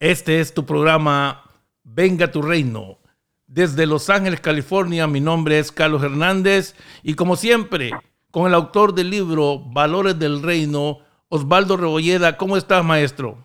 Este es tu programa Venga tu Reino. Desde Los Ángeles, California, mi nombre es Carlos Hernández y como siempre, con el autor del libro Valores del Reino, Osvaldo Rebolleda. ¿Cómo estás, maestro?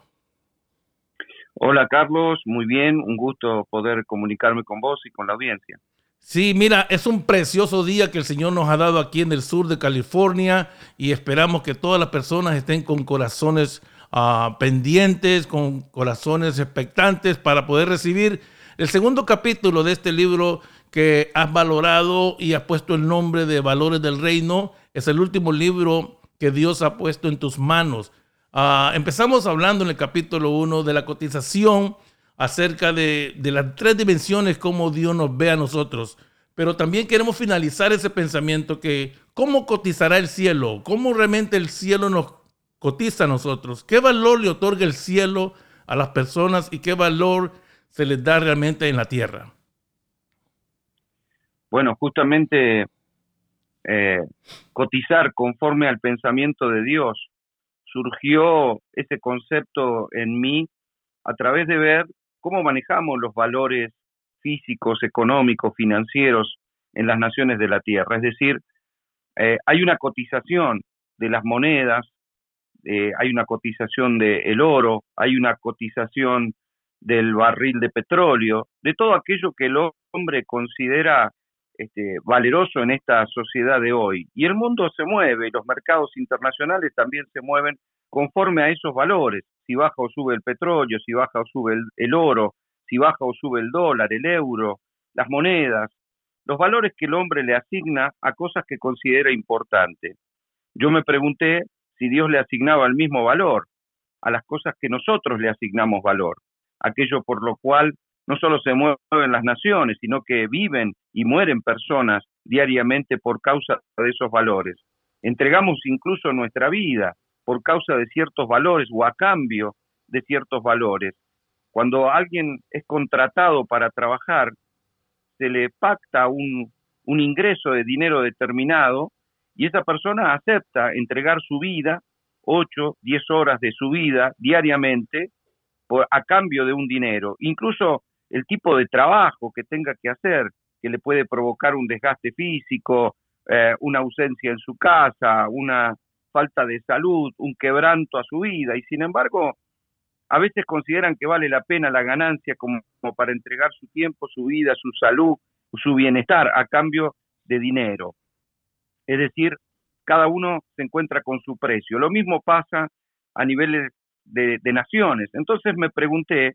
Hola, Carlos. Muy bien. Un gusto poder comunicarme con vos y con la audiencia. Sí, mira, es un precioso día que el Señor nos ha dado aquí en el sur de California y esperamos que todas las personas estén con corazones uh, pendientes, con corazones expectantes para poder recibir el segundo capítulo de este libro que has valorado y has puesto el nombre de Valores del Reino. Es el último libro que Dios ha puesto en tus manos. Uh, empezamos hablando en el capítulo 1 de la cotización acerca de, de las tres dimensiones, cómo Dios nos ve a nosotros. Pero también queremos finalizar ese pensamiento que cómo cotizará el cielo, cómo realmente el cielo nos cotiza a nosotros, qué valor le otorga el cielo a las personas y qué valor se les da realmente en la tierra. Bueno, justamente eh, cotizar conforme al pensamiento de Dios surgió ese concepto en mí a través de ver cómo manejamos los valores físicos, económicos, financieros en las naciones de la Tierra. Es decir, eh, hay una cotización de las monedas, eh, hay una cotización del oro, hay una cotización del barril de petróleo, de todo aquello que el hombre considera este, valeroso en esta sociedad de hoy. Y el mundo se mueve, y los mercados internacionales también se mueven conforme a esos valores. Si baja o sube el petróleo, si baja o sube el, oro, si baja o sube el dólar, el euro, las monedas, los valores que el hombre le asigna a cosas que considera importantes. Yo me pregunté si Dios le asignaba el mismo valor a las cosas que nosotros le asignamos valor, aquello por lo cual no solo se mueven las naciones, sino que viven y mueren personas diariamente por causa de esos valores. Entregamos incluso nuestra vida por causa de ciertos valores o a cambio de ciertos valores. Cuando alguien es contratado para trabajar, se le pacta un, un ingreso de dinero determinado y esa persona acepta entregar su vida, 8, 10 horas de su vida diariamente, a cambio de un dinero. Incluso el tipo de trabajo que tenga que hacer, que le puede provocar un desgaste físico, eh, una ausencia en su casa, una falta de salud, un quebranto a su vida, y sin embargo, a veces consideran que vale la pena la ganancia como, como para entregar su tiempo, su vida, su salud, su bienestar a cambio de dinero. Es decir, cada uno se encuentra con su precio. Lo mismo pasa a niveles de, de naciones. Entonces me pregunté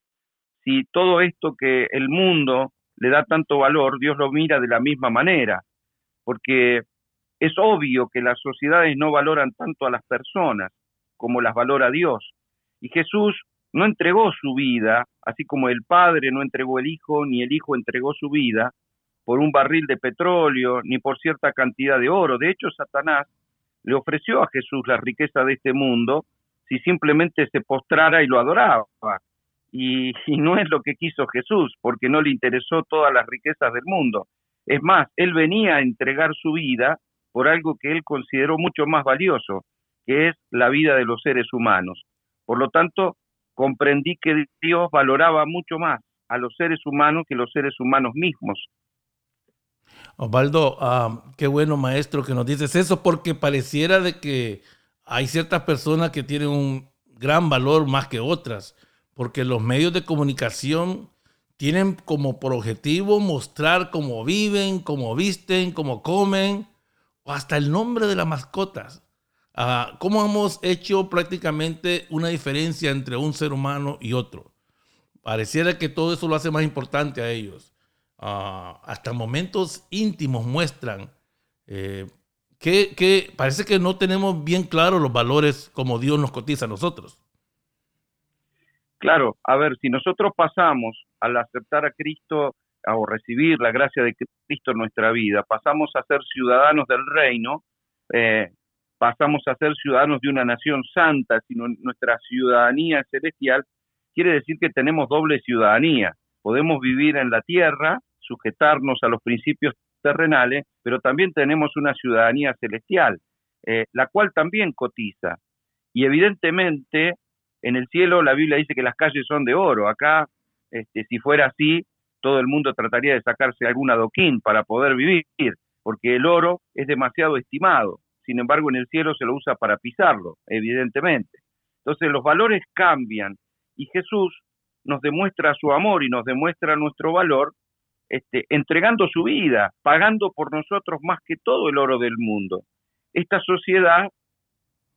si todo esto que el mundo le da tanto valor, Dios lo mira de la misma manera, porque es obvio que las sociedades no valoran tanto a las personas como las valora Dios. Y Jesús no entregó su vida, así como el Padre no entregó el Hijo, ni el Hijo entregó su vida, por un barril de petróleo, ni por cierta cantidad de oro. De hecho, Satanás le ofreció a Jesús la riqueza de este mundo si simplemente se postrara y lo adoraba y, no es lo que quiso Jesús, porque no le interesó todas las riquezas del mundo. Es más, él venía a entregar su vida por algo que él consideró mucho más valioso, que es la vida de los seres humanos. Por lo tanto, comprendí que Dios valoraba mucho más a los seres humanos que los seres humanos mismos. Osvaldo, ah, qué bueno maestro que nos dices eso, porque pareciera de que hay ciertas personas que tienen un gran valor más que otras porque los medios de comunicación tienen como por objetivo mostrar cómo viven, cómo visten, cómo comen, o hasta el nombre de las mascotas. Uh, cómo hemos hecho prácticamente una diferencia entre un ser humano y otro. Pareciera que todo eso lo hace más importante a ellos. Ah, hasta momentos íntimos muestran eh, que, parece que no tenemos bien claros los valores como Dios nos cotiza a nosotros. Claro, a ver, si nosotros pasamos al aceptar a Cristo o recibir la gracia de Cristo en nuestra vida, pasamos a ser ciudadanos del reino, eh, pasamos a ser ciudadanos de una nación santa, sino nuestra ciudadanía celestial, quiere decir que tenemos doble ciudadanía. Podemos vivir en la tierra, sujetarnos a los principios terrenales, pero también tenemos una ciudadanía celestial, eh, la cual también cotiza. Y evidentemente En el cielo la Biblia dice que las calles son de oro. Acá, este, si fuera así, todo el mundo trataría de sacarse algún adoquín para poder vivir, porque el oro es demasiado estimado. Sin embargo, en el cielo se lo usa para pisarlo, evidentemente. Entonces los valores cambian y Jesús nos demuestra su amor y nos demuestra nuestro valor este, entregando su vida, pagando por nosotros más que todo el oro del mundo. Esta sociedad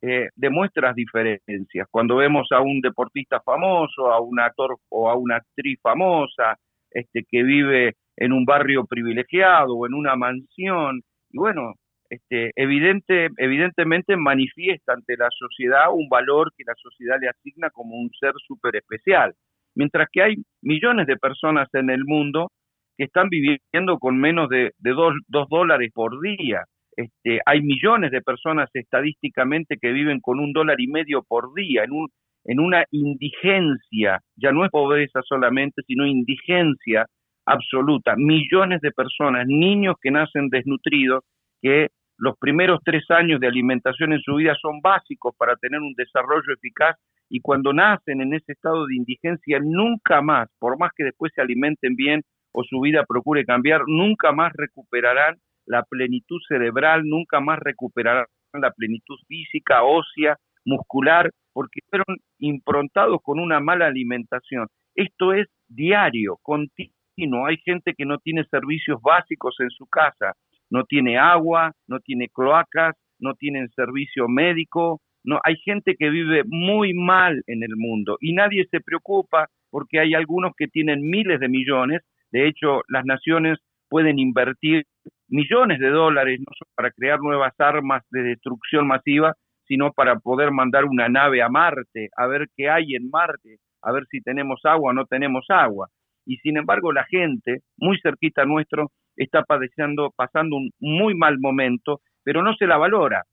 eh, demuestra diferencias. Cuando vemos a un deportista famoso, a un actor o a una actriz famosa, este, que vive en un barrio privilegiado o en una mansión, y bueno, este, evidente, evidentemente manifiesta ante la sociedad un valor que la sociedad le asigna como un ser súper especial. Mientras que hay millones de personas en el mundo que están viviendo con menos de, dos, dólares por día. Este, hay millones de personas estadísticamente que viven con un dólar y medio por día, en, un, en una indigencia, ya no es pobreza solamente, sino indigencia absoluta. Millones de personas, niños que nacen desnutridos, que los primeros tres años de alimentación en su vida son básicos para tener un desarrollo eficaz y cuando nacen en ese estado de indigencia nunca más, por más que después se alimenten bien o su vida procure cambiar, nunca más recuperarán la plenitud cerebral, nunca más recuperarán la plenitud física, ósea, muscular, porque fueron improntados con una mala alimentación. Esto es diario, continuo. Hay gente que no tiene servicios básicos en su casa, no tiene agua, no tiene cloacas, no tienen servicio médico, no hay gente que vive muy mal en el mundo y nadie se preocupa porque hay algunos que tienen miles de millones de hecho, las naciones pueden invertir millones de dólares no solo para crear nuevas armas de destrucción masiva, sino para poder mandar una nave a Marte, a ver qué hay en Marte, a ver si tenemos agua o no tenemos agua. Y sin embargo, la gente, muy cerquita nuestro, está padeciendo, pasando un muy mal momento, pero no se la valora.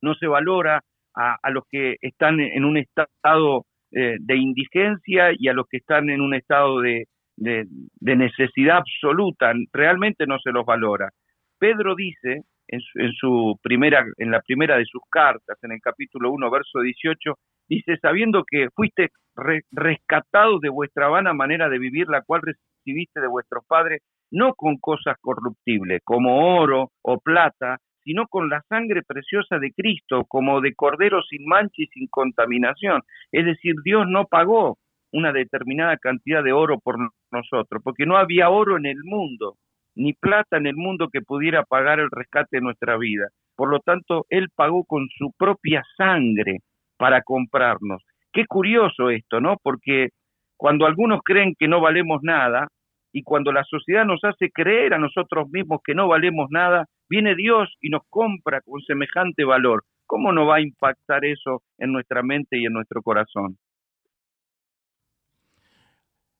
No se valora a, los que están en un estado eh, de indigencia y a los que están en un estado de, de, necesidad absoluta, realmente no se los valora. Pedro dice en su, primera, en la primera de sus cartas, en el capítulo 1, verso 18, dice, sabiendo que fuiste rescatados de vuestra vana manera de vivir, la cual recibiste de vuestros padres, no con cosas corruptibles, como oro o plata, sino con la sangre preciosa de Cristo, como de cordero sin mancha y sin contaminación. Es decir, Dios no pagó una determinada cantidad de oro por nosotros, porque no había oro en el mundo, ni plata en el mundo que pudiera pagar el rescate de nuestra vida. Por lo tanto, Él pagó con su propia sangre para comprarnos. Qué curioso esto, ¿no? Porque cuando algunos creen que no valemos nada y cuando la sociedad nos hace creer a nosotros mismos que no valemos nada, viene Dios y nos compra con semejante valor. ¿Cómo no va a impactar eso en nuestra mente y en nuestro corazón?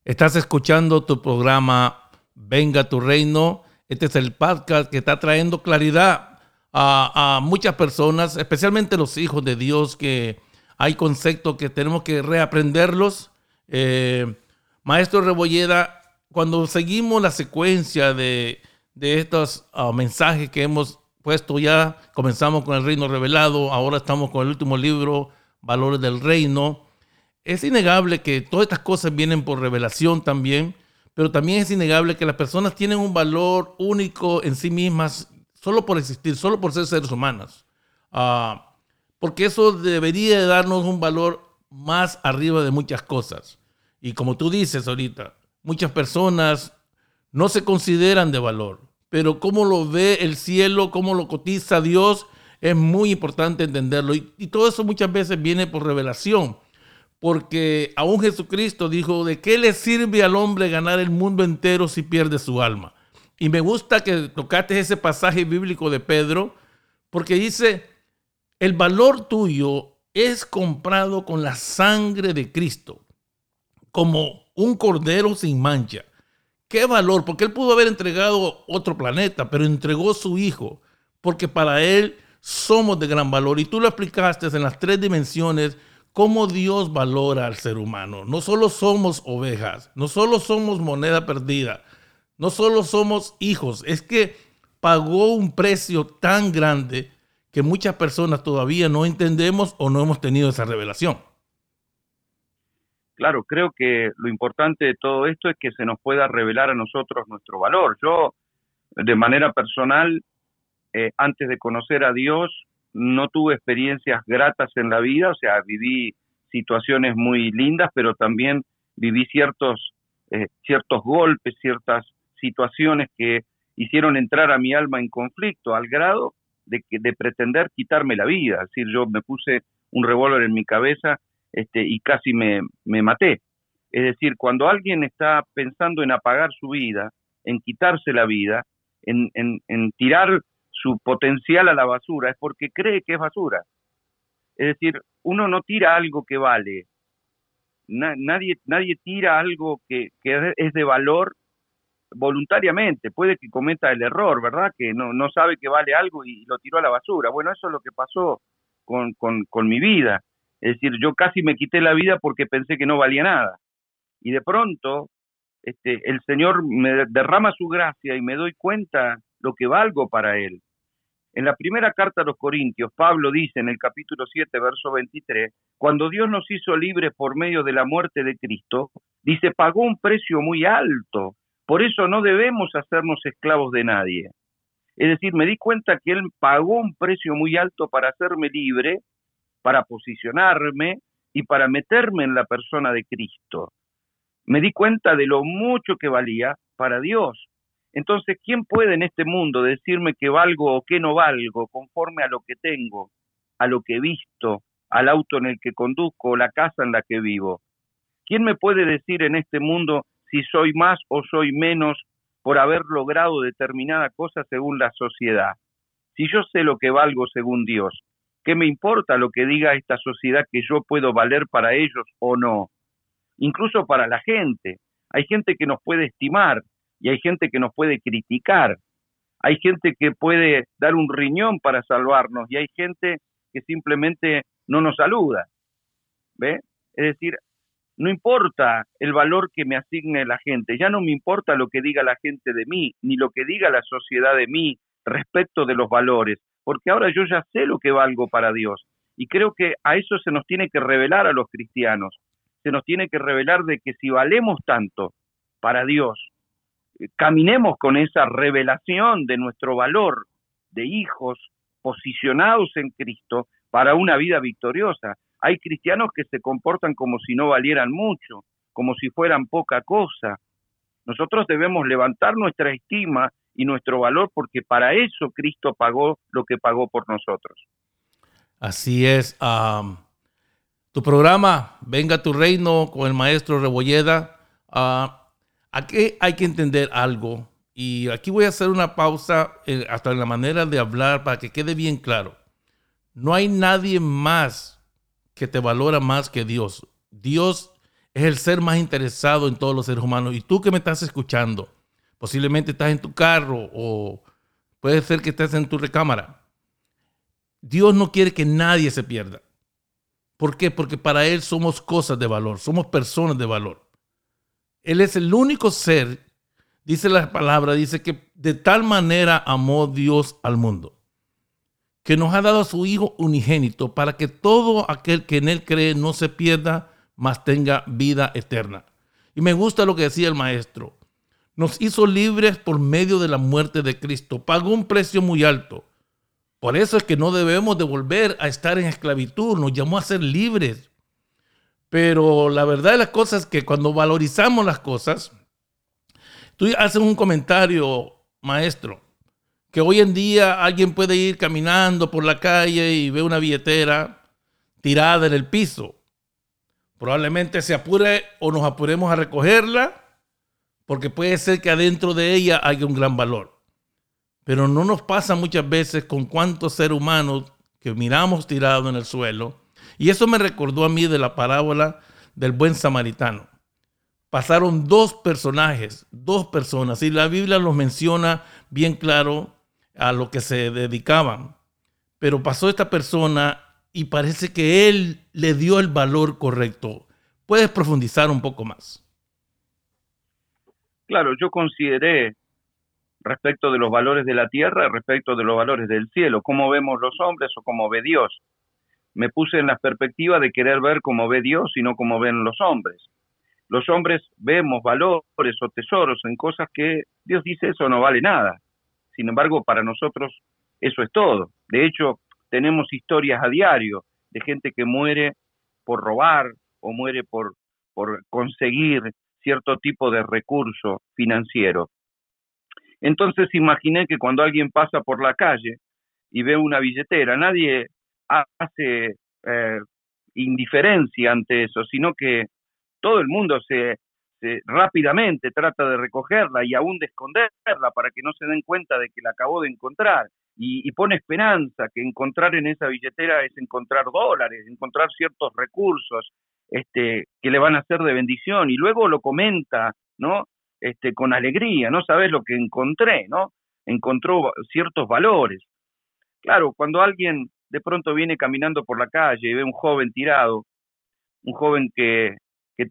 Estás escuchando tu programa Venga tu Reino. Este es el podcast que está trayendo claridad a, muchas personas, especialmente los hijos de Dios, que hay conceptos que tenemos que reaprenderlos. Eh, Maestro Rebolleda, cuando seguimos la secuencia de, estos ah, mensajes que hemos puesto ya, comenzamos con el reino revelado, ahora estamos con el último libro, Valores del Reino es innegable que todas estas cosas vienen por revelación también, pero también es innegable que las personas tienen un valor único en sí mismas solo por existir, solo por ser seres humanos. Ah, porque eso debería darnos un valor más arriba de muchas cosas. Y como tú dices ahorita, muchas personas no se consideran de valor, pero cómo lo ve el cielo, cómo lo cotiza Dios, es muy importante entenderlo. y todo eso muchas veces viene por revelación porque aún Jesucristo dijo, ¿de qué le sirve al hombre ganar el mundo entero si pierde su alma? Y me gusta que tocaste ese pasaje bíblico de Pedro, porque dice, el valor tuyo es comprado con la sangre de Cristo, como un cordero sin mancha. ¿Qué valor? Porque él pudo haber entregado otro planeta, pero entregó su hijo, porque para él somos de gran valor. Y tú lo explicaste en las tres dimensiones cómo Dios valora al ser humano. No solo somos ovejas, no solo somos moneda perdida, no solo somos hijos, es que pagó un precio tan grande que muchas personas todavía no entendemos o no hemos tenido esa revelación. claro, creo que lo importante de todo esto es que se nos pueda revelar a nosotros nuestro valor. Yo, de manera personal, eh, antes de conocer a Dios, no tuve experiencias gratas en la vida, o sea, viví situaciones muy lindas, pero también viví ciertos, eh, ciertos golpes, ciertas situaciones que hicieron entrar a mi alma en conflicto al grado de, que, de pretender quitarme la vida. Es decir, yo me puse un revólver en mi cabeza este, y casi me, me maté. Es decir, cuando alguien está pensando en apagar su vida, en quitarse la vida, en, en, en tirar su potencial a la basura, es porque cree que es basura. Es decir, uno no tira algo que vale. nadie, nadie tira algo que, que es de valor voluntariamente, puede que cometa el error, ¿verdad? Que no, no sabe que vale algo y lo tiró a la basura. Bueno, eso es lo que pasó con, con, con mi vida. Es decir, yo casi me quité la vida porque pensé que no valía nada. Y de pronto, este, el Señor me derrama su gracia y me doy cuenta lo que valgo para Él. En la primera carta a los Corintios, Pablo dice en el capítulo 7, verso 23, cuando Dios nos hizo libres por medio de la muerte de Cristo, dice, pagó un precio muy alto por eso no debemos hacernos esclavos de nadie. Es decir, me di cuenta que Él pagó un precio muy alto para hacerme libre, para posicionarme y para meterme en la persona de Cristo. Me di cuenta de lo mucho que valía para Dios. Entonces, ¿quién puede en este mundo decirme que valgo o que no valgo conforme a lo que tengo, a lo que he visto, al auto en el que conduzco, la casa en la que vivo? ¿Quién me puede decir en este mundo si soy más o soy menos por haber logrado determinada cosa según la sociedad. Si yo sé lo que valgo según Dios, ¿qué me importa lo que diga esta sociedad que yo puedo valer para ellos o no? Incluso para la gente. Hay gente que nos puede estimar y hay gente que nos puede criticar. Hay gente que puede dar un riñón para salvarnos y hay gente que simplemente no nos saluda. ¿Ve? Es decir, no importa el valor que me asigne la gente, ya no me importa lo que diga la gente de mí, ni lo que diga la sociedad de mí respecto de los valores, porque ahora yo ya sé lo que valgo para Dios. Y creo que a eso se nos tiene que revelar a los cristianos, se nos tiene que revelar de que si valemos tanto para Dios, caminemos con esa revelación de nuestro valor de hijos posicionados en Cristo para una vida victoriosa. Hay cristianos que se comportan como si no valieran mucho, como si fueran poca cosa. Nosotros debemos levantar nuestra estima y nuestro valor porque para eso Cristo pagó lo que pagó por nosotros. Así es. tu programa, Venga tu Reino, con el maestro Rebolleda. Uh, aquí hay que entender algo. Y aquí voy a hacer una pausa eh, hasta en la manera de hablar para que quede bien claro. No hay nadie más que te valora más que Dios. Dios es el ser más interesado en todos los seres humanos. Y tú que me estás escuchando, posiblemente estás en tu carro o puede ser que estés en tu recámara. Dios no quiere que nadie se pierda. ¿Por qué? Porque para Él somos cosas de valor, somos personas de valor. Él es el único ser, dice la palabra, dice que de tal manera amó Dios al mundo que nos ha dado a su Hijo unigénito para que todo aquel que en Él cree no se pierda, mas tenga vida eterna. Y me gusta lo que decía el maestro. Nos hizo libres por medio de la muerte de Cristo. Pagó un precio muy alto. Por eso es que no debemos de volver a estar en esclavitud. Nos llamó a ser libres. Pero la verdad de las cosas es que cuando valorizamos las cosas, tú haces un comentario, maestro, que hoy en día alguien puede ir caminando por la calle y ve una billetera tirada en el piso. Probablemente se apure o nos apuremos a recogerla porque puede ser que adentro de ella haya un gran valor. Pero no nos pasa muchas veces con cuántos seres humanos que miramos tirados en el suelo. Y eso me recordó a mí de la parábola del buen samaritano. Pasaron dos personajes, dos personas, y la Biblia los menciona bien claro a lo que se dedicaban. Pero pasó esta persona y parece que él le dio el valor correcto. ¿Puedes profundizar un poco más? Claro, yo consideré respecto de los valores de la tierra, respecto de los valores del cielo, cómo vemos los hombres o cómo ve Dios. Me puse en la perspectiva de querer ver como ve Dios y no como ven los hombres. Los hombres vemos valores o tesoros en cosas que Dios dice eso no vale nada. Sin embargo, para nosotros eso es todo. De hecho, tenemos historias a diario de gente que muere por robar o muere por, por conseguir cierto tipo de recurso financiero. Entonces imaginé que cuando alguien pasa por la calle y ve una billetera, nadie hace eh, indiferencia ante eso, sino que todo el mundo se, rápidamente trata de recogerla y aún de esconderla para que no se den cuenta de que la acabó de encontrar. Y, y, pone esperanza que encontrar en esa billetera es encontrar dólares, encontrar ciertos recursos este, que le van a ser de bendición y luego lo comenta, ¿no? Este, con alegría, no sabes lo que encontré, ¿no? Encontró ciertos valores. Claro, cuando alguien de pronto viene caminando por la calle y ve un joven tirado, un joven que,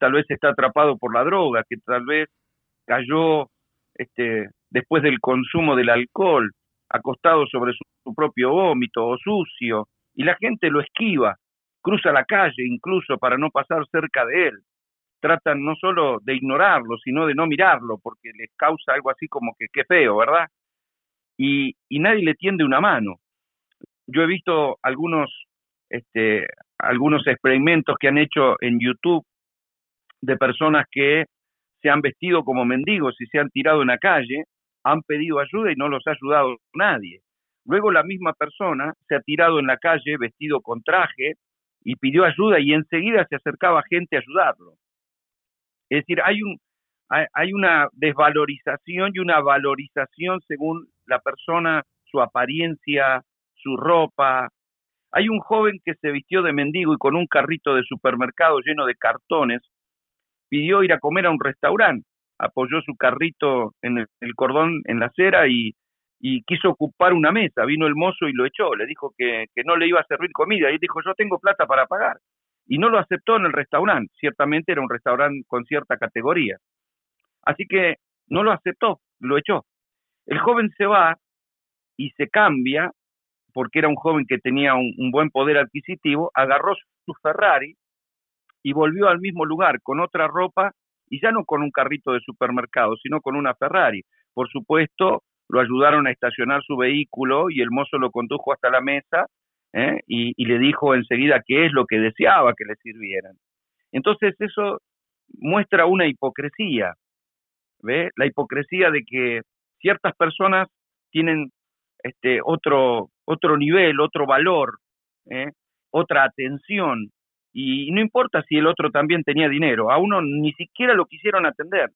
tal vez está atrapado por la droga, que tal vez cayó este, después del consumo del alcohol, acostado sobre su, propio vómito o sucio, y la gente lo esquiva, cruza la calle incluso para no pasar cerca de él. Tratan no solo de ignorarlo, sino de no mirarlo, porque les causa algo así como que qué feo, ¿verdad? Y nadie le tiende una mano yo he visto algunos, este, algunos experimentos que han hecho en YouTube de personas que se han vestido como mendigos y se han tirado en la calle, han pedido ayuda y no los ha ayudado nadie. Luego la misma persona se ha tirado en la calle vestido con traje y pidió ayuda y enseguida se acercaba gente a ayudarlo. Es decir, hay un hay una desvalorización y una valorización según la persona, su apariencia su ropa. Hay un joven que se vistió de mendigo y con un carrito de supermercado lleno de cartones pidió ir a comer a un restaurante. Apoyó su carrito en el, cordón, en la acera y, quiso ocupar una mesa. Vino el mozo y lo echó. Le dijo que, que no le iba a servir comida. Y dijo, yo tengo plata para pagar. Y no lo aceptó en el restaurante. Ciertamente era un restaurante con cierta categoría. Así que no lo aceptó, lo echó. El joven se va y se cambia porque era un joven que tenía un, buen poder adquisitivo, agarró su Ferrari y volvió al mismo lugar con otra ropa y ya no con un carrito de supermercado, sino con una Ferrari. Por supuesto, lo ayudaron a estacionar su vehículo y el mozo lo condujo hasta la mesa ¿eh? y, y, le dijo enseguida qué es lo que deseaba que le sirvieran. Entonces eso muestra una hipocresía, ¿ve? La hipocresía de que ciertas personas tienen este otro otro nivel, otro valor, ¿eh? otra atención. Y no importa si el otro también tenía dinero, a uno ni siquiera lo quisieron atender.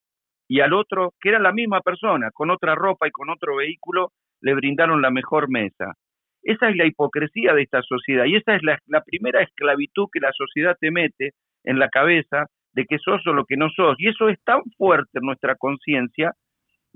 Y al otro, que era la misma persona, con otra ropa y con otro vehículo, le brindaron la mejor mesa. Esa es la hipocresía de esta sociedad y esa es la, la primera esclavitud que la sociedad te mete en la cabeza de que sos o lo que no sos. Y eso es tan fuerte en nuestra conciencia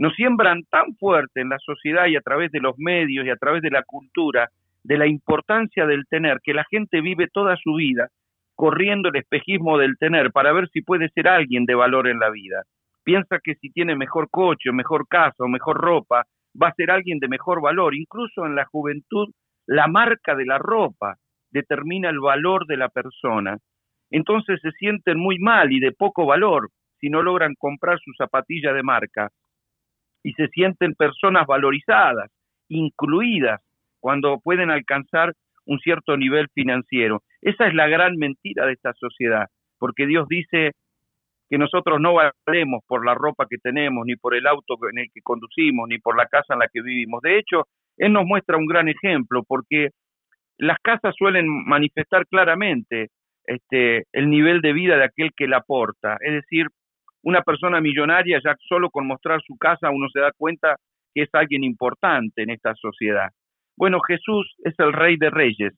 nos siembran tan fuerte en la sociedad y a través de los medios y a través de la cultura de la importancia del tener, que la gente vive toda su vida corriendo el espejismo del tener para ver si puede ser alguien de valor en la vida. Piensa que si tiene mejor coche, mejor casa o mejor ropa, va a ser alguien de mejor valor. Incluso en la juventud, la marca de la ropa determina el valor de la persona. Entonces se sienten muy mal y de poco valor si no logran comprar su zapatilla de marca y se sienten personas valorizadas, incluidas, cuando pueden alcanzar un cierto nivel financiero. Esa es la gran mentira de esta sociedad, porque Dios dice que nosotros no valemos por la ropa que tenemos, ni por el auto en el que conducimos, ni por la casa en la que vivimos. De hecho, Él nos muestra un gran ejemplo, porque las casas suelen manifestar claramente este, el nivel de vida de aquel que la aporta. Es decir, una persona millonaria ya solo con mostrar su casa uno se da cuenta que es alguien importante en esta sociedad. Bueno, Jesús es el rey de reyes,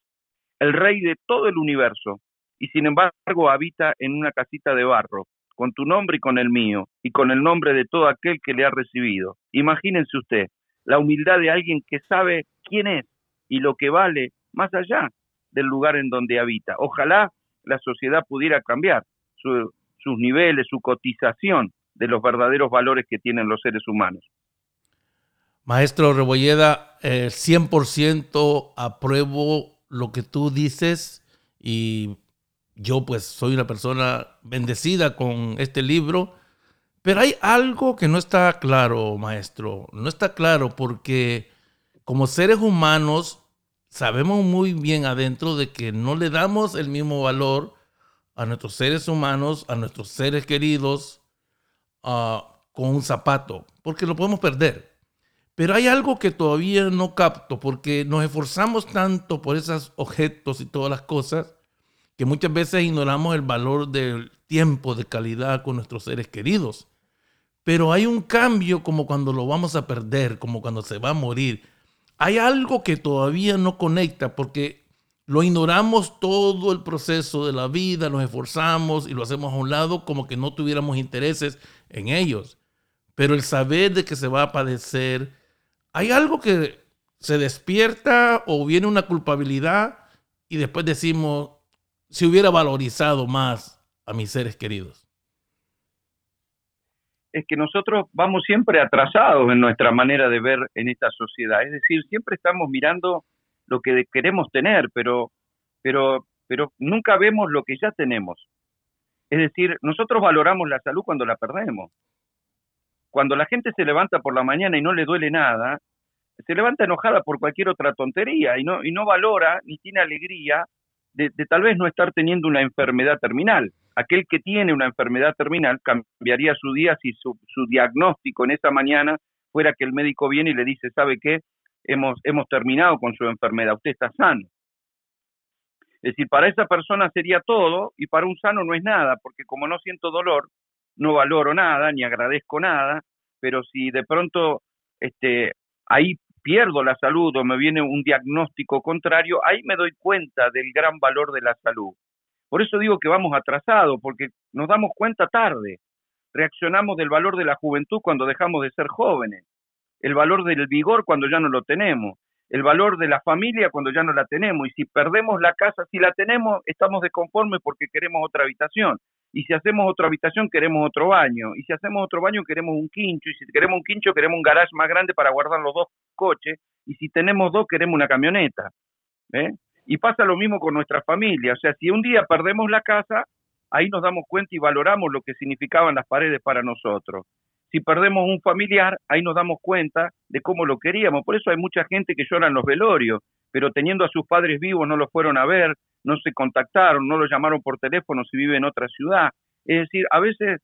el rey de todo el universo, y sin embargo habita en una casita de barro, con tu nombre y con el mío, y con el nombre de todo aquel que le ha recibido. Imagínense usted, la humildad de alguien que sabe quién es y lo que vale más allá del lugar en donde habita. Ojalá la sociedad pudiera cambiar. Su, sus niveles, su cotización de los verdaderos valores que tienen los seres humanos. Maestro Rebolleda, 100% apruebo lo que tú dices y yo pues soy una persona bendecida con este libro, pero hay algo que no está claro, maestro, no está claro porque como seres humanos sabemos muy bien adentro de que no le damos el mismo valor a nuestros seres humanos, a nuestros seres queridos, uh, con un zapato, porque lo podemos perder. Pero hay algo que todavía no capto, porque nos esforzamos tanto por esos objetos y todas las cosas, que muchas veces ignoramos el valor del tiempo de calidad con nuestros seres queridos. Pero hay un cambio como cuando lo vamos a perder, como cuando se va a morir. Hay algo que todavía no conecta porque lo ignoramos todo el proceso de la vida, nos esforzamos y lo hacemos a un lado como que no tuviéramos intereses en ellos. Pero el saber de que se va a padecer, hay algo que se despierta o viene una culpabilidad y después decimos, si hubiera valorizado más a mis seres queridos. Es que nosotros vamos siempre atrasados en nuestra manera de ver en esta sociedad. Es decir, siempre estamos mirando lo que queremos tener, pero, pero, pero nunca vemos lo que ya tenemos. Es decir, nosotros valoramos la salud cuando la perdemos. Cuando la gente se levanta por la mañana y no le duele nada, se levanta enojada por cualquier otra tontería y no, y no valora ni tiene alegría de, tal vez no estar teniendo una enfermedad terminal. Aquel que tiene una enfermedad terminal cambiaría su día si su, su diagnóstico en esa mañana fuera que el médico viene y le dice, ¿sabe qué? Hemos, hemos terminado con su enfermedad, usted está sano. Es decir, para esa persona sería todo y para un sano no es nada, porque como no siento dolor, no valoro nada, ni agradezco nada, pero si de pronto este, ahí pierdo la salud o me viene un diagnóstico contrario, ahí me doy cuenta del gran valor de la salud. Por eso digo que vamos atrasados, porque nos damos cuenta tarde. Reaccionamos del valor de la juventud cuando dejamos de ser jóvenes, el valor del vigor cuando ya no lo tenemos, el valor de la familia cuando ya no la tenemos. Y si perdemos la casa, si la tenemos, estamos desconformes porque queremos otra habitación. Y si hacemos otra habitación, queremos otro baño. Y si hacemos otro baño, queremos un quincho. Y si queremos un quincho, queremos un garage más grande para guardar los dos coches. Y si tenemos dos, queremos una camioneta. ¿eh? Y pasa lo mismo con nuestra familia. O sea, si un día perdemos la casa, ahí nos damos cuenta y valoramos lo que significaban las paredes para nosotros. Si perdemos un familiar, ahí nos damos cuenta de cómo lo queríamos. Por eso hay mucha gente que llora en los velorios, pero teniendo a sus padres vivos no los fueron a ver, no se contactaron, no los llamaron por teléfono si vive en otra ciudad. Es decir, a veces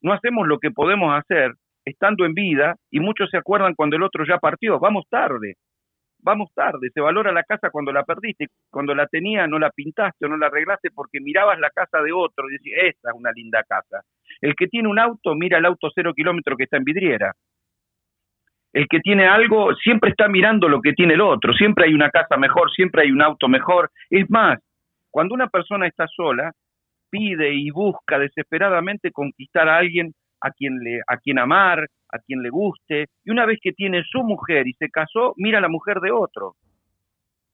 no hacemos lo que podemos hacer estando en vida y muchos se acuerdan cuando el otro ya partió. Vamos tarde, vamos tarde. Se valora la casa cuando la perdiste, cuando la tenía no la pintaste o no la arreglaste porque mirabas la casa de otro y decías, esta es una linda casa. El que tiene un auto mira el auto cero kilómetros que está en vidriera el que tiene algo siempre está mirando lo que tiene el otro, siempre hay una casa mejor, siempre hay un auto mejor. Es más, cuando una persona está sola, pide y busca desesperadamente conquistar a alguien a quien le a quien amar, a quien le guste, y una vez que tiene su mujer y se casó, mira a la mujer de otro.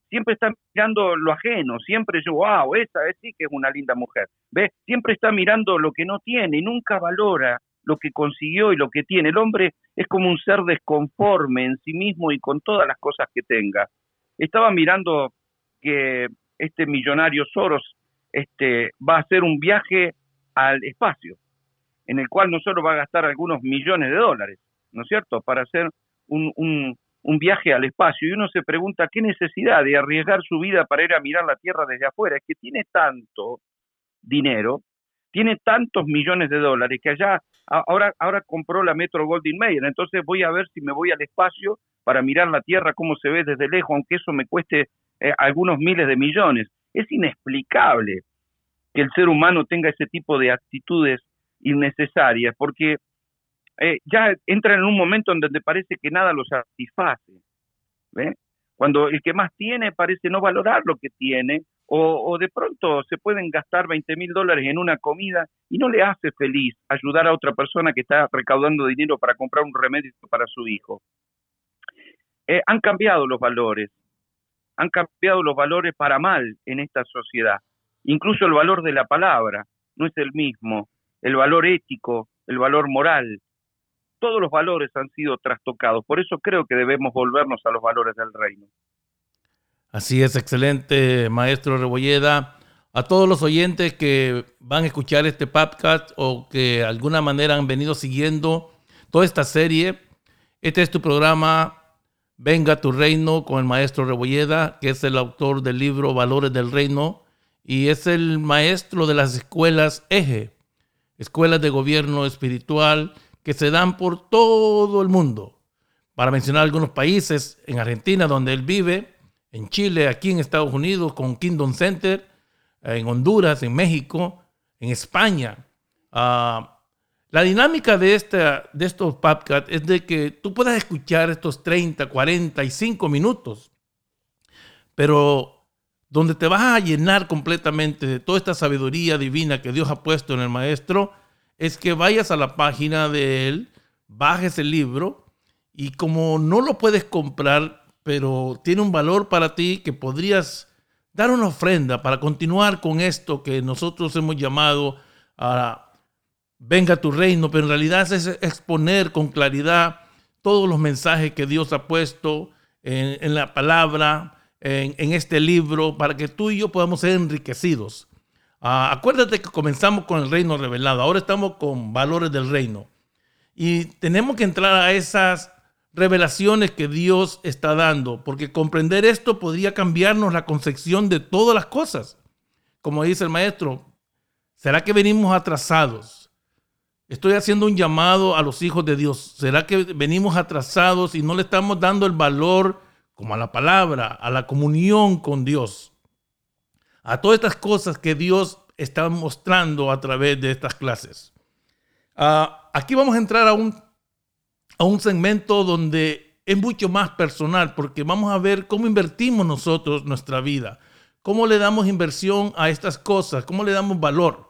Siempre está mirando lo ajeno, siempre yo, wow, esa es sí que es una linda mujer. ¿Ves? Siempre está mirando lo que no tiene nunca valora lo que consiguió y lo que tiene. El hombre es como un ser desconforme en sí mismo y con todas las cosas que tenga. Estaba mirando que este millonario Soros este, va a hacer un viaje al espacio, en el cual no solo va a gastar algunos millones de dólares, ¿no es cierto?, para hacer un, un viaje al espacio. Y uno se pregunta, ¿qué necesidad de arriesgar su vida para ir a mirar la Tierra desde afuera? Es que tiene tanto dinero tiene tantos millones de dólares que allá ahora ahora compró la Metro Goldwyn Mayer, entonces voy a ver si me voy al espacio para mirar la Tierra cómo se ve desde lejos, aunque eso me cueste eh, algunos miles de millones. Es inexplicable que el ser humano tenga ese tipo de actitudes innecesarias, porque eh, ya entra en un momento en donde parece que nada lo satisface. Cuando el que más tiene parece no valorar lo que tiene o, de pronto se pueden gastar 20 mil dólares en una comida y no le hace feliz ayudar a otra persona que está recaudando dinero para comprar un remedio para su hijo. Eh, han cambiado los valores, han cambiado los valores para mal en esta sociedad. Incluso el valor de la palabra no es el mismo, el valor ético, el valor moral, todos los valores han sido trastocados. Por eso creo que debemos volvernos a los valores del reino. Así es, excelente, maestro Rebolleda. a todos los oyentes que van a escuchar este podcast o que de alguna manera han venido siguiendo toda esta serie. Este es tu programa Venga tu Reino con el maestro Rebolleda, que es el autor del libro Valores del Reino y es el maestro de las escuelas Eje, escuelas de gobierno espiritual que se dan por todo el mundo. Para mencionar algunos países, en Argentina, donde él vive, en Chile, aquí en Estados Unidos, con Kingdom Center, en Honduras, en México, en España. Ah, la dinámica de, esta, de estos podcasts es de que tú puedas escuchar estos 30, 45 minutos, pero donde te vas a llenar completamente de toda esta sabiduría divina que Dios ha puesto en el maestro, es que vayas a la página de él, bajes el libro y como no lo puedes comprar, pero tiene un valor para ti que podrías dar una ofrenda para continuar con esto que nosotros hemos llamado a venga tu reino, pero en realidad es exponer con claridad todos los mensajes que Dios ha puesto en, la palabra, en, este libro, para que tú y yo podamos ser enriquecidos. Ah, acuérdate que comenzamos con el reino revelado, ahora estamos con valores del reino. Y tenemos que entrar a esas revelaciones que Dios está dando, porque comprender esto podría cambiarnos la concepción de todas las cosas. Como dice el maestro, ¿será que venimos atrasados? Estoy haciendo un llamado a los hijos de Dios. ¿Será que venimos atrasados y no le estamos dando el valor como a la palabra, a la comunión con Dios? A todas estas cosas que Dios está mostrando a través de estas clases. Ah, aquí vamos a entrar a un a un segmento donde es mucho más personal, porque vamos a ver cómo invertimos nosotros nuestra vida, cómo le damos inversión a estas cosas, cómo le damos valor.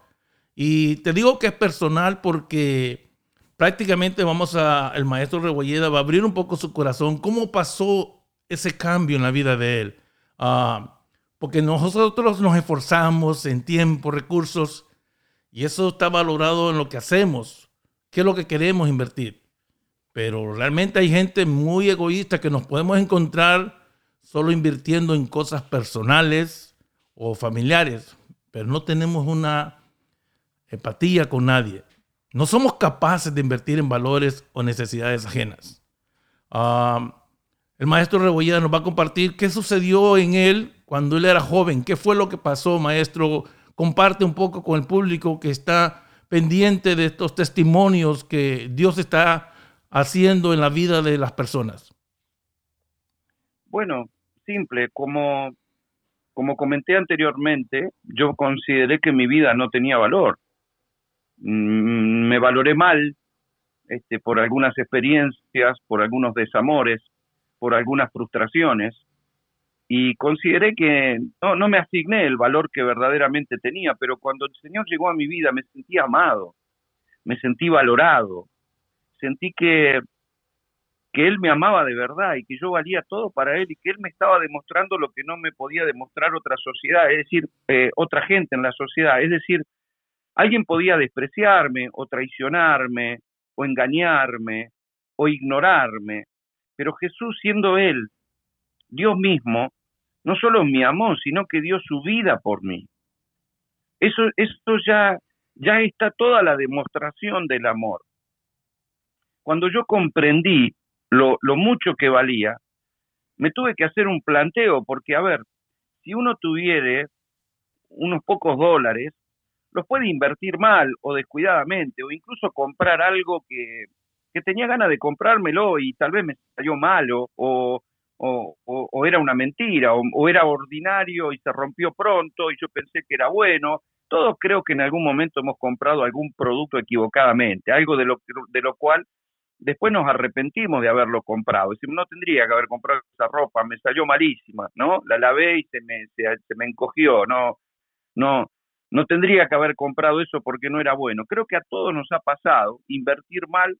Y te digo que es personal porque prácticamente vamos a, el maestro Rebolleda va a abrir un poco su corazón, cómo pasó ese cambio en la vida de él. Ah, porque nosotros nos esforzamos en tiempo, recursos, y eso está valorado en lo que hacemos, qué es lo que queremos invertir. Pero realmente hay gente muy egoísta que nos podemos encontrar solo invirtiendo en cosas personales o familiares, pero no tenemos una empatía con nadie. No somos capaces de invertir en valores o necesidades ajenas. el maestro Rebolleda nos va a compartir qué sucedió en él cuando él era joven, qué fue lo que pasó, maestro. Comparte un poco con el público que está pendiente de estos testimonios que Dios está haciendo en la vida de las personas? Bueno, simple, como, como comenté anteriormente, yo consideré que mi vida no tenía valor. Mm, me valoré mal este, por algunas experiencias, por algunos desamores, por algunas frustraciones, y consideré que no, no me asigné el valor que verdaderamente tenía, pero cuando el Señor llegó a mi vida me sentí amado, me sentí valorado, sentí que, que él me amaba de verdad y que yo valía todo para él y que él me estaba demostrando lo que no me podía demostrar otra sociedad, es decir, eh, otra gente en la sociedad. Es decir, alguien podía despreciarme o traicionarme o engañarme o ignorarme, pero Jesús siendo él, Dios mismo, no solo me amó, sino que dio su vida por mí. Eso, esto ya, ya está toda la demostración del amor. Cuando yo comprendí lo, mucho que valía, me tuve que hacer un planteo, porque a ver, si uno tuviera unos pocos dólares, los puede invertir mal o descuidadamente, o incluso comprar algo que, tenía ganas de comprármelo y tal vez me salió malo, o, o, era una mentira, o, era ordinario y se rompió pronto y yo pensé que era bueno. Todos creo que en algún momento hemos comprado algún producto equivocadamente, algo de lo, de lo cual después nos arrepentimos de haberlo comprado. Decimos, no tendría que haber comprado esa ropa, me salió malísima, ¿no? La lavé y se me, se, me encogió, no, no, no tendría que haber comprado eso porque no era bueno. Creo que a todos nos ha pasado invertir mal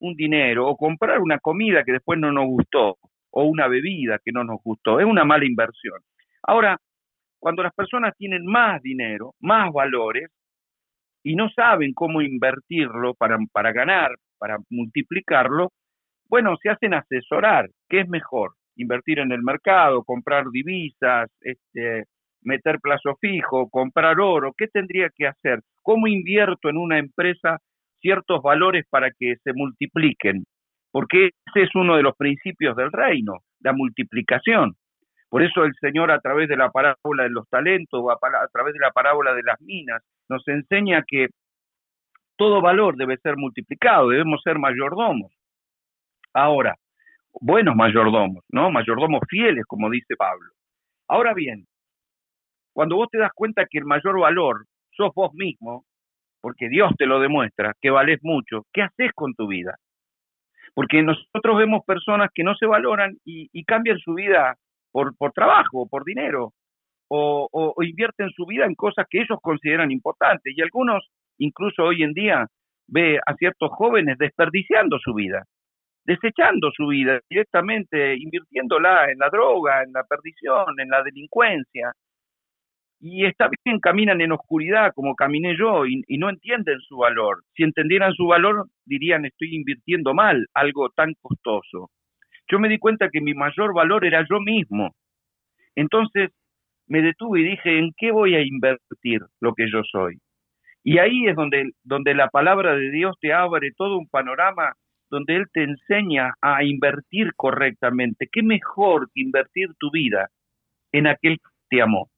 un dinero o comprar una comida que después no nos gustó o una bebida que no nos gustó. Es una mala inversión. Ahora, cuando las personas tienen más dinero, más valores, y no saben cómo invertirlo para, para ganar, para multiplicarlo, bueno, se hacen asesorar. ¿Qué es mejor? Invertir en el mercado, comprar divisas, este, meter plazo fijo, comprar oro, ¿qué tendría que hacer? ¿Cómo invierto en una empresa ciertos valores para que se multipliquen? Porque ese es uno de los principios del reino, la multiplicación. Por eso el Señor a través de la parábola de los talentos, a, a través de la parábola de las minas, nos enseña que todo valor debe ser multiplicado, debemos ser mayordomos. Ahora, buenos mayordomos, ¿no? Mayordomos fieles, como dice Pablo. Ahora bien, cuando vos te das cuenta que el mayor valor sos vos mismo, porque Dios te lo demuestra, que valés mucho, ¿qué haces con tu vida? Porque nosotros vemos personas que no se valoran y, cambian su vida por, por trabajo, por dinero, o, invierten su vida en cosas que ellos consideran importantes. Y algunos, incluso hoy en día, ve a ciertos jóvenes desperdiciando su vida, desechando su vida directamente, invirtiéndola en la droga, en la perdición, en la delincuencia, y está bien, caminan en oscuridad como caminé yo y, no entienden su valor. Si entendieran su valor, dirían estoy invirtiendo mal algo tan costoso. Yo me di cuenta que mi mayor valor era yo mismo. Entonces me detuve y dije, ¿en qué voy a invertir lo que yo soy? Y ahí es donde, donde la palabra de Dios te abre todo un panorama donde Él te enseña a invertir correctamente. ¿Qué mejor que invertir tu vida en aquel que te amó?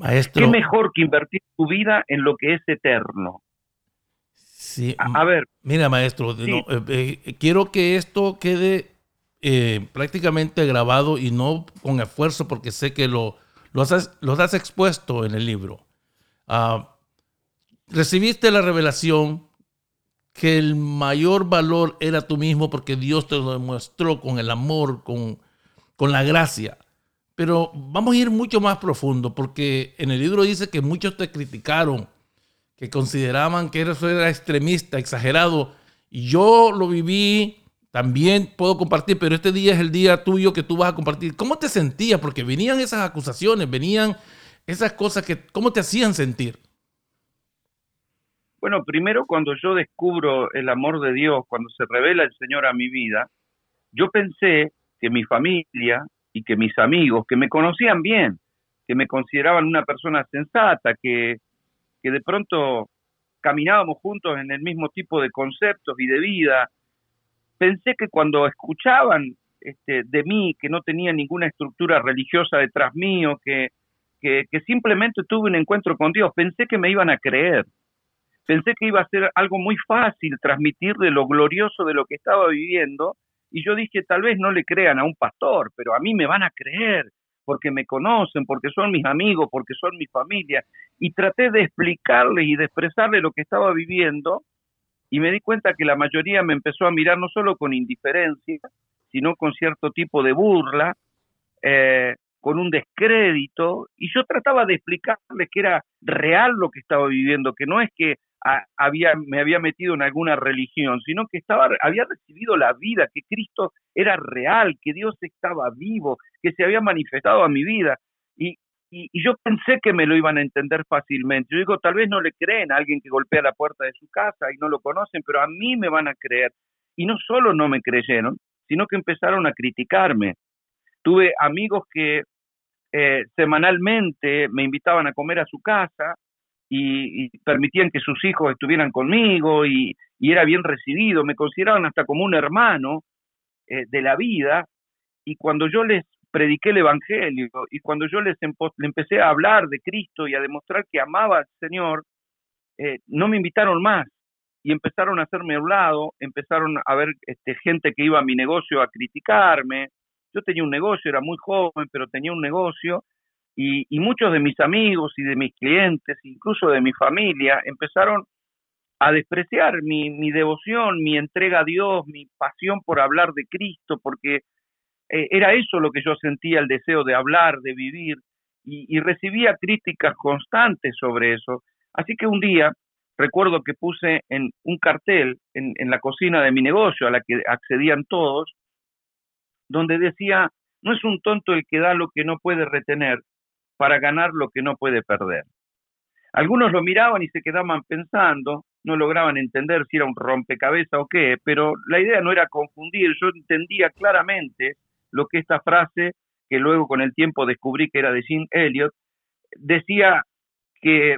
Maestro. ¿Qué mejor que invertir tu vida en lo que es eterno? Sí. A, ver. Mira, maestro, eh, eh, quiero que esto quede eh, prácticamente grabado y no con esfuerzo porque sé que lo, lo, has, has expuesto en el libro. Ah, recibiste la revelación que el mayor valor era tú mismo porque Dios te lo demostró con el amor, con, con la gracia. Pero vamos a ir mucho más profundo porque en el libro dice que muchos te criticaron, que consideraban que eso era extremista, exagerado. Y yo lo viví, también puedo compartir, pero este día es el día tuyo que tú vas a compartir. ¿Cómo te sentías? Porque venían esas acusaciones, venían esas cosas que, ¿cómo te hacían sentir? Bueno, primero cuando yo descubro el amor de Dios, cuando se revela el Señor a mi vida, yo pensé que mi familia, y que mis amigos, que me conocían bien, que me consideraban una persona sensata, que, de pronto caminábamos juntos en el mismo tipo de conceptos y de vida, pensé que cuando escuchaban este, de mí, que no tenía ninguna estructura religiosa detrás mío, que, que, simplemente tuve un encuentro con Dios, pensé que me iban a creer. Pensé que iba a ser algo muy fácil transmitir de lo glorioso de lo que estaba viviendo y yo dije, tal vez no le crean a un pastor, pero a mí me van a creer porque me conocen, porque son mis amigos, porque son mi familia. Y traté de explicarles y de expresarles lo que estaba viviendo y me di cuenta que la mayoría me empezó a mirar no solo con indiferencia, sino con cierto tipo de burla, eh, con un descrédito, y yo trataba de explicarles que era real lo que estaba viviendo, que no es que había, me había metido en alguna religión, sino que estaba, había recibido la vida, que Cristo era real, que Dios estaba vivo, que se había manifestado a mi vida. Y, y, yo pensé que me lo iban a entender fácilmente. Yo digo, tal vez no le creen a alguien que golpea la puerta de su casa y no lo conocen, pero a mí me van a creer. Y no solo no me creyeron, sino que empezaron a criticarme. Tuve amigos que eh, semanalmente me invitaban a comer a su casa y, permitían que sus hijos estuvieran conmigo y, era bien recibido, me consideraban hasta como un hermano eh, de la vida y cuando yo les prediqué el Evangelio y cuando yo les empecé a hablar de Cristo y a demostrar que amaba al Señor, eh, no me invitaron más y empezaron a hacerme a lado, empezaron a ver este, gente que iba a mi negocio a criticarme. Yo tenía un negocio, era muy joven, pero tenía un negocio y, muchos de mis amigos y de mis clientes, incluso de mi familia, empezaron a despreciar mi, devoción, mi entrega a Dios, mi pasión por hablar de Cristo, porque eh, era eso lo que yo sentía, el deseo de hablar, de vivir, y, recibía críticas constantes sobre eso. Así que un día recuerdo que puse en un cartel en, en la cocina de mi negocio, a la que accedían todos, donde decía, no es un tonto el que da lo que no puede retener, para ganar lo que no puede perder. Algunos lo miraban y se quedaban pensando, no lograban entender si era un rompecabezas o qué, pero la idea no era confundir, yo entendía claramente lo que esta frase, que luego con el tiempo descubrí que era de Jim Elliot, decía que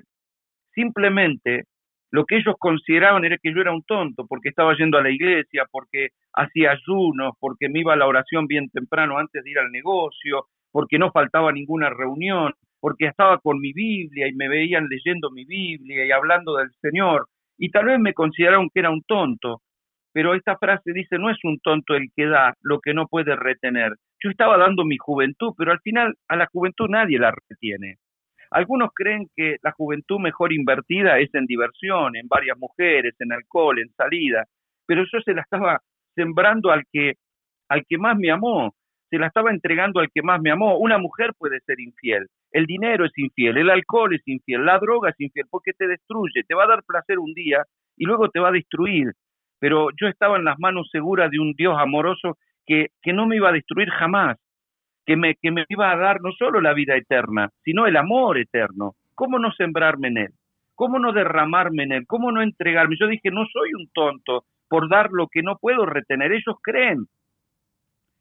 simplemente lo que ellos consideraban era que yo era un tonto, porque estaba yendo a la iglesia, porque hacía ayunos, porque me iba a la oración bien temprano antes de ir al negocio, porque no faltaba ninguna reunión, porque estaba con mi Biblia y me veían leyendo mi Biblia y hablando del Señor, y tal vez me consideraron que era un tonto, pero esta frase dice, no es un tonto el que da lo que no puede retener. Yo estaba dando mi juventud, pero al final a la juventud nadie la retiene. Algunos creen que la juventud mejor invertida es en diversión, en varias mujeres, en alcohol, en salida, pero yo se la estaba sembrando al que, al que más me amó, se la estaba entregando al que más me amó. Una mujer puede ser infiel, el dinero es infiel, el alcohol es infiel, la droga es infiel, porque te destruye, te va a dar placer un día y luego te va a destruir. Pero yo estaba en las manos seguras de un Dios amoroso que, que no me iba a destruir jamás, que me, que me iba a dar no solo la vida eterna, sino el amor eterno. ¿Cómo no sembrarme en él? ¿Cómo no derramarme en él? ¿Cómo no entregarme? Yo dije, no soy un tonto por dar lo que no puedo retener. Ellos creen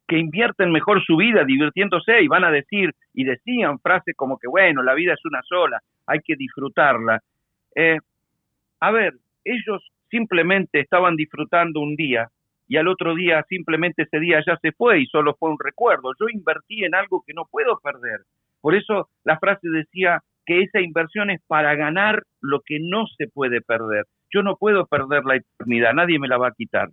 que invierten mejor su vida divirtiéndose y van a decir y decían frases como que, bueno, la vida es una sola, hay que disfrutarla. Eh, a ver, ellos simplemente estaban disfrutando un día y al otro día simplemente ese día ya se fue y solo fue un recuerdo. Yo invertí en algo que no puedo perder. Por eso la frase decía que esa inversión es para ganar lo que no se puede perder. Yo no puedo perder la eternidad, nadie me la va a quitar.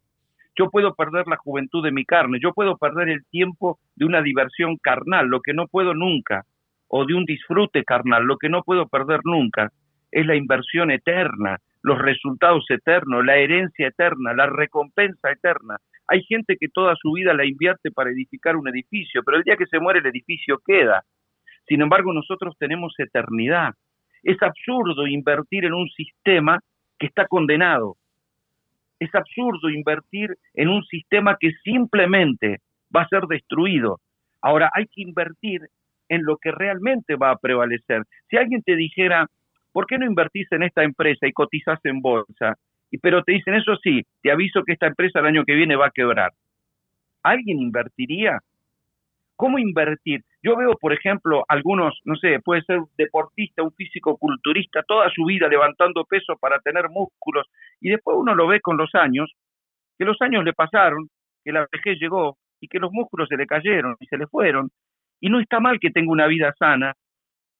Yo puedo perder la juventud de mi carne, yo puedo perder el tiempo de una diversión carnal, lo que no puedo nunca, o de un disfrute carnal, lo que no puedo perder nunca, es la inversión eterna, los resultados eternos, la herencia eterna, la recompensa eterna. Hay gente que toda su vida la invierte para edificar un edificio, pero el día que se muere el edificio queda. Sin embargo, nosotros tenemos eternidad. Es absurdo invertir en un sistema que está condenado. Es absurdo invertir en un sistema que simplemente va a ser destruido. Ahora, hay que invertir en lo que realmente va a prevalecer. Si alguien te dijera, ¿por qué no invertís en esta empresa y cotizás en bolsa? Y, pero te dicen, eso sí, te aviso que esta empresa el año que viene va a quebrar. ¿Alguien invertiría? ¿Cómo invertir? Yo veo, por ejemplo, algunos, no sé, puede ser un deportista, un físico culturista, toda su vida levantando peso para tener músculos, y después uno lo ve con los años, que los años le pasaron, que la vejez llegó y que los músculos se le cayeron y se le fueron. Y no está mal que tenga una vida sana,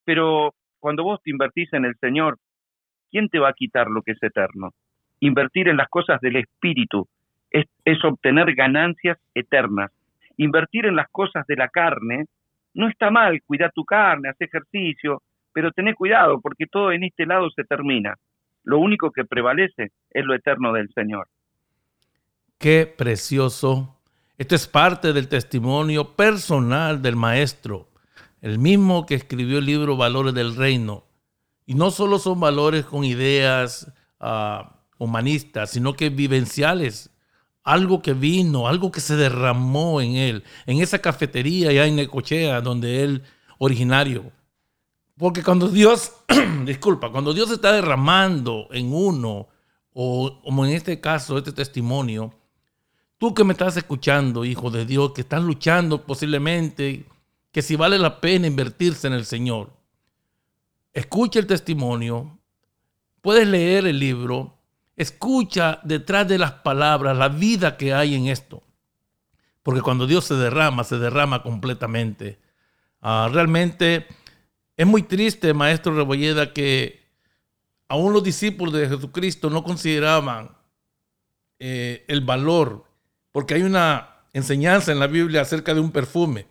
pero cuando vos te invertís en el Señor, ¿quién te va a quitar lo que es eterno? Invertir en las cosas del Espíritu es, obtener ganancias eternas. Invertir en las cosas de la carne no está mal, cuida tu carne, haz ejercicio, pero tené cuidado porque todo en este lado se termina. Lo único que prevalece es lo eterno del Señor. Qué precioso. Esto es parte del testimonio personal del maestro el mismo que escribió el libro Valores del Reino. Y no solo son valores con ideas ah, humanistas, sino que vivenciales. Algo que vino, algo que se derramó en él, en esa cafetería allá en Necochea, donde él originario. Porque cuando Dios, disculpa, cuando Dios está derramando en uno, o como en este caso, este testimonio, tú que me estás escuchando, hijo de Dios, que estás luchando posiblemente que si vale la pena invertirse en el Señor. Escucha el testimonio, puedes leer el libro, escucha detrás de las palabras la vida que hay en esto. Porque cuando Dios se derrama, se derrama completamente. Ah, realmente es muy triste, maestro Rebolleda, que aún los discípulos de Jesucristo no consideraban eh, el valor, porque hay una enseñanza en la Biblia acerca de un perfume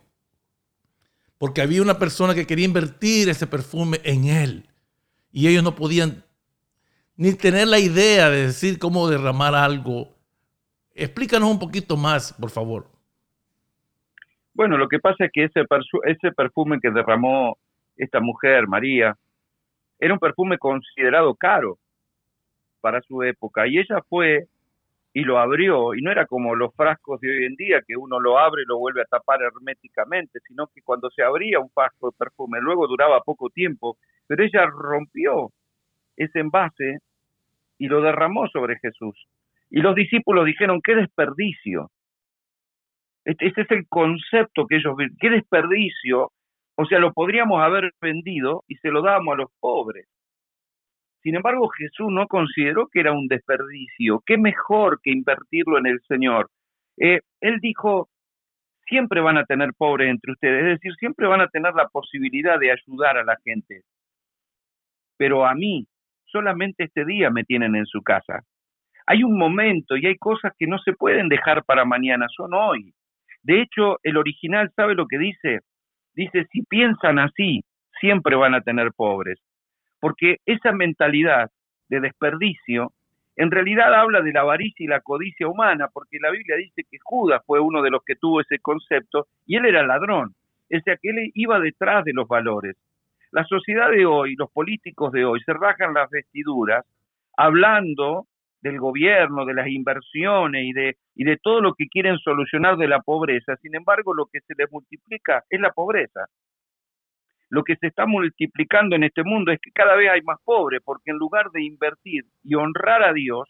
porque había una persona que quería invertir ese perfume en él. Y ellos no podían ni tener la idea de decir cómo derramar algo. Explícanos un poquito más, por favor. Bueno, lo que pasa es que ese, perfume que derramó esta mujer, María, era un perfume considerado caro para su época. Y ella fue y lo abrió, y no era como los frascos de hoy en día, que uno lo abre y lo vuelve a tapar herméticamente, sino que cuando se abría un frasco de perfume, luego duraba poco tiempo, pero ella rompió ese envase y lo derramó sobre Jesús. Y los discípulos dijeron, qué desperdicio. Este, este es el concepto que ellos ven, qué desperdicio O sea, lo podríamos haber vendido y se lo dábamos a los pobres. Sin embargo, Jesús no consideró que era un desperdicio. ¿Qué mejor que invertirlo en el Señor? Eh, él dijo, siempre van a tener pobres entre ustedes, es decir, siempre van a tener la posibilidad de ayudar a la gente. Pero a mí, solamente este día me tienen en su casa. Hay un momento y hay cosas que no se pueden dejar para mañana, son hoy. De hecho, el original sabe lo que dice. Dice, si piensan así, siempre van a tener pobres. Porque esa mentalidad de desperdicio en realidad habla de la avaricia y la codicia humana, porque la Biblia dice que Judas fue uno de los que tuvo ese concepto y él era ladrón. O sea, que él iba detrás de los valores. La sociedad de hoy, los políticos de hoy, se rajan las vestiduras hablando del gobierno, de las inversiones y de, y de todo lo que quieren solucionar de la pobreza. Sin embargo, lo que se les multiplica es la pobreza. Lo que se está multiplicando en este mundo es que cada vez hay más pobres, porque en lugar de invertir y honrar a Dios,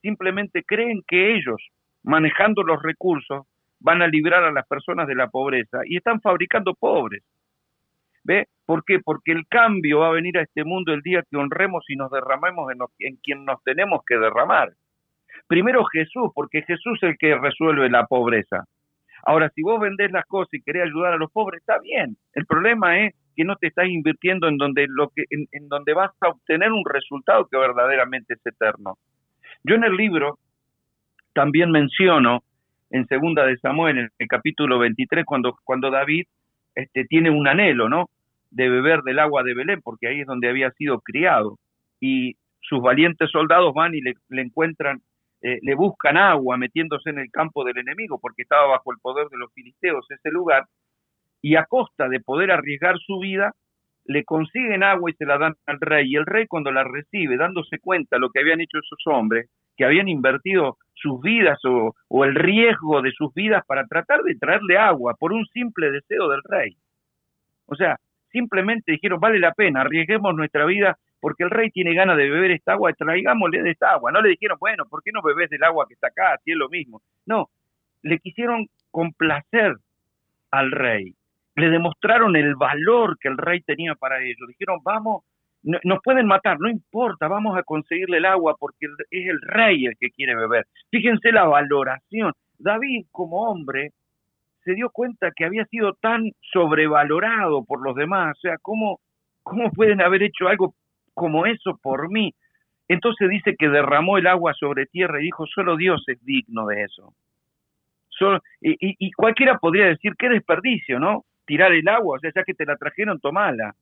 simplemente creen que ellos, manejando los recursos, van a librar a las personas de la pobreza y están fabricando pobres. ¿Ve? ¿Por qué? Porque el cambio va a venir a este mundo el día que honremos y nos derramemos en, en quien nos tenemos que derramar. Primero Jesús, porque Jesús es el que resuelve la pobreza. Ahora, si vos vendés las cosas y querés ayudar a los pobres, está bien. El problema es que no te estás invirtiendo en donde, lo que, en, donde vas a obtener un resultado que verdaderamente es eterno. Yo en el libro también menciono en segunda de Samuel, en el capítulo 23, cuando, cuando David este, tiene un anhelo, ¿no? De beber del agua de Belén, porque ahí es donde había sido criado. Y sus valientes soldados van y le, encuentran, eh, le buscan agua metiéndose en el campo del enemigo, porque estaba bajo el poder de los filisteos ese lugar, y a costa de poder arriesgar su vida, le consiguen agua y se la dan al rey. Y el rey cuando la recibe, dándose cuenta de lo que habían hecho esos hombres, que habían invertido sus vidas o, el riesgo de sus vidas para tratar de traerle agua por un simple deseo del rey. O sea, simplemente dijeron, vale la pena, arriesguemos nuestra vida porque el rey tiene ganas de beber esta agua, traigámosle de esta agua. No le dijeron, bueno, ¿por qué no bebés del agua que está acá? Si es lo mismo. No, le quisieron complacer al rey. Le demostraron el valor que el rey tenía para ellos. Dijeron, vamos, nos pueden matar, no importa, vamos a conseguirle el agua porque es el rey el que quiere beber. Fíjense la valoración. David como hombre se dio cuenta que había sido tan sobrevalorado por los demás, o sea, ¿cómo, cómo pueden haber hecho algo como eso por mí? Entonces dice que derramó el agua sobre tierra y dijo, solo Dios es digno de eso. Solo, y, y, cualquiera podría decir, qué desperdicio, ¿no? Tirar el agua, o sea, ya que te la trajeron, tomala.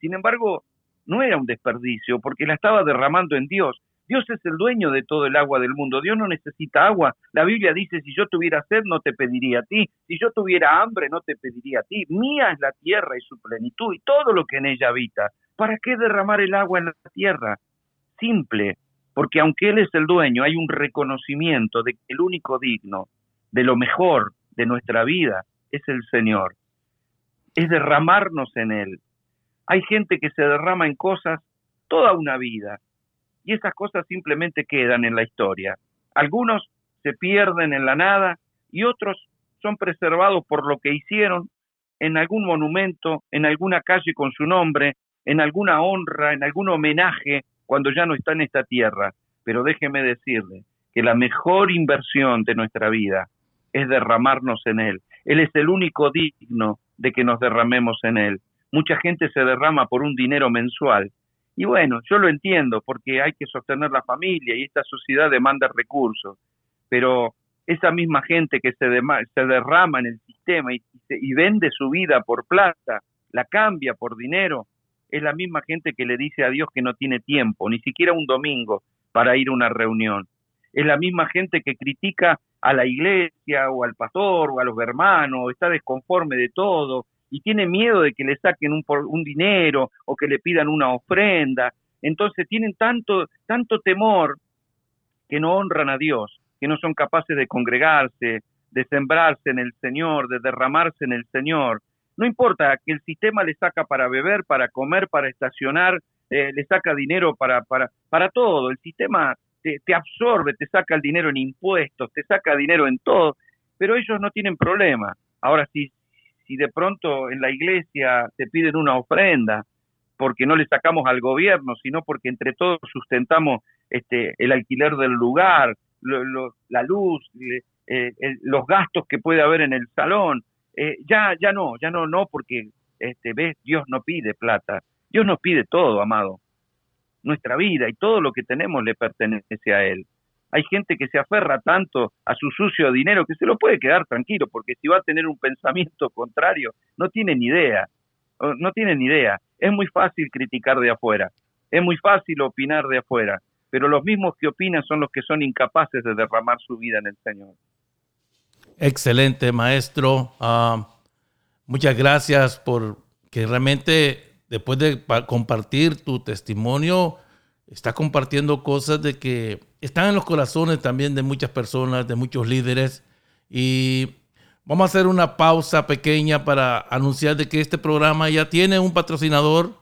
Sin embargo, no era un desperdicio, porque la estaba derramando en Dios. Dios es el dueño de todo el agua del mundo. Dios no necesita agua. La Biblia dice, si yo tuviera sed, no te pediría a ti. Si yo tuviera hambre, no te pediría a ti. Mía es la tierra y su plenitud y todo lo que en ella habita. ¿Para qué derramar el agua en la tierra? Simple, porque aunque Él es el dueño, hay un reconocimiento de que el único digno de lo mejor de nuestra vida es el Señor. Es derramarnos en Él, hay gente que se derrama en cosas toda una vida y esas cosas simplemente quedan en la historia. Algunos se pierden en la nada y otros son preservados por lo que hicieron en algún monumento, en alguna calle con su nombre, en alguna honra, en algún homenaje cuando ya no está en esta tierra. Pero déjeme decirle que la mejor inversión de nuestra vida es derramarnos en Él. Él es el único digno de que nos derramemos en Él mucha gente se derrama por un dinero mensual. Y bueno, yo lo entiendo porque hay que sostener la familia y esta sociedad demanda recursos, pero esa misma gente que se, se derrama en el sistema y, y vende su vida por plata, la cambia por dinero, es la misma gente que le dice a Dios que no tiene tiempo, ni siquiera un domingo para ir a una reunión. Es la misma gente que critica a la iglesia o al pastor o a los hermanos, está desconforme de todo, y tiene miedo de que le saquen un, un dinero o que le pidan una ofrenda. Entonces tienen tanto, tanto temor que no honran a Dios, que no son capaces de congregarse, de sembrarse en el Señor, de derramarse en el Señor. No importa que el sistema le saca para beber, para comer, para estacionar, eh, le saca dinero para, para, para todo. El sistema te, te, absorbe, te saca el dinero en impuestos, te saca dinero en todo, pero ellos no tienen problema. Ahora, si, si de pronto en la iglesia te piden una ofrenda, porque no le sacamos al gobierno, sino porque entre todos sustentamos este, el alquiler del lugar, la luz, eh, los gastos que puede haber en el salón. Eh, ya, ya no, ya no, no, porque este, ves, Dios no pide plata, Dios nos pide todo, amado. Nuestra vida y todo lo que tenemos le pertenece a Él. Hay gente que se aferra tanto a su sucio dinero que se lo puede quedar tranquilo, porque si va a tener un pensamiento contrario, no tiene ni idea. No tiene ni idea. Es muy fácil criticar de afuera, es muy fácil opinar de afuera, pero los mismos que opinan son los que son incapaces de derramar su vida en el Señor. Excelente, maestro. Ah, muchas gracias por que realmente después de compartir tu testimonio, está compartiendo cosas de que están en los corazones también de muchas personas, de muchos líderes. Y vamos a hacer una pausa pequeña para anunciar de que este programa ya tiene un patrocinador.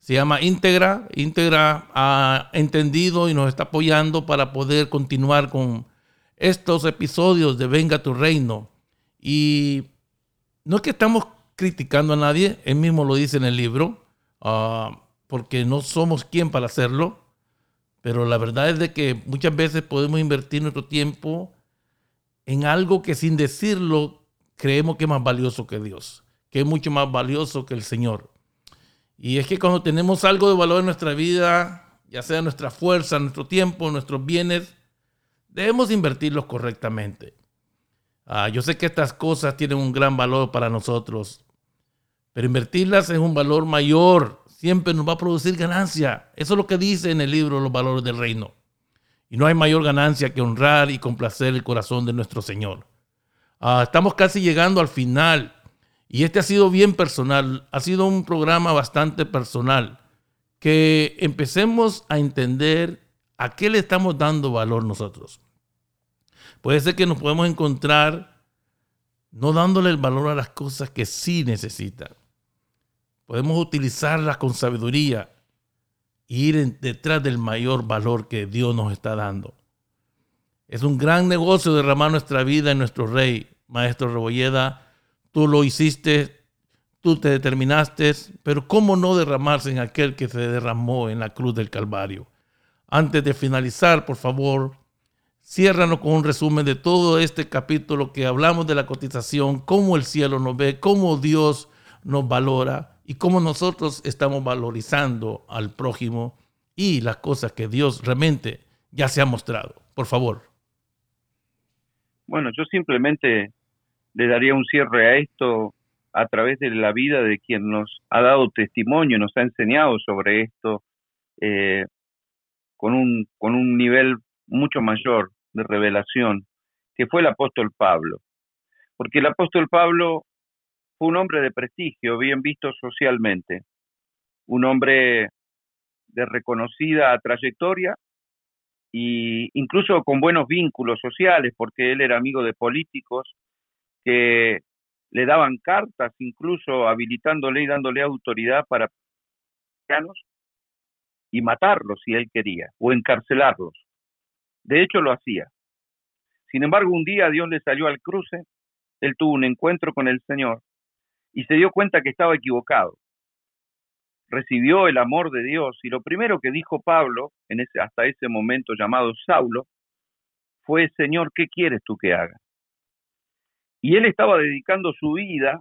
Se llama Integra. Integra ha entendido y nos está apoyando para poder continuar con estos episodios de Venga tu Reino. Y no es que estamos criticando a nadie, él mismo lo dice en el libro, ah, porque no somos quien para hacerlo. Pero la verdad es de que muchas veces podemos invertir nuestro tiempo en algo que sin decirlo creemos que es más valioso que Dios, que es mucho más valioso que el Señor. Y es que cuando tenemos algo de valor en nuestra vida, ya sea nuestra fuerza, nuestro tiempo, nuestros bienes, debemos invertirlos correctamente. Ah, yo sé que estas cosas tienen un gran valor para nosotros, pero invertirlas es un valor mayor siempre nos va a producir ganancia. Eso es lo que dice en el libro Los valores del reino. Y no hay mayor ganancia que honrar y complacer el corazón de nuestro Señor. Ah, estamos casi llegando al final y este ha sido bien personal, ha sido un programa bastante personal. Que empecemos a entender a qué le estamos dando valor nosotros. Puede ser que nos podemos encontrar no dándole el valor a las cosas que sí necesitan podemos utilizarla con sabiduría e ir detrás del mayor valor que Dios nos está dando. Es un gran negocio derramar nuestra vida en nuestro Rey, Maestro Rebolleda. Tú lo hiciste, tú te determinaste, pero ¿cómo no derramarse en aquel que se derramó en la cruz del Calvario? Antes de finalizar, por favor, ciérranos con un resumen de todo este capítulo que hablamos de la cotización, cómo el cielo nos ve, cómo Dios nos valora y cómo nosotros estamos valorizando al prójimo y las cosas que Dios realmente ya se ha mostrado. Por favor. Bueno, yo simplemente le daría un cierre a esto a través de la vida de quien nos ha dado testimonio, nos ha enseñado sobre esto eh, con, un, con un nivel mucho mayor de revelación, que fue el apóstol Pablo. Porque el apóstol Pablo fue un hombre de prestigio, bien visto socialmente, un hombre de reconocida trayectoria e incluso con buenos vínculos sociales, porque él era amigo de políticos que le daban cartas, incluso habilitándole y dándole autoridad para y matarlos si él quería, o encarcelarlos. De hecho, lo hacía. Sin embargo, un día Dios le salió al cruce, él tuvo un encuentro con el Señor y se dio cuenta que estaba equivocado. Recibió el amor de Dios y lo primero que dijo Pablo, en ese, hasta ese momento llamado Saulo, fue, Señor, ¿qué quieres tú que haga? Y él estaba dedicando su vida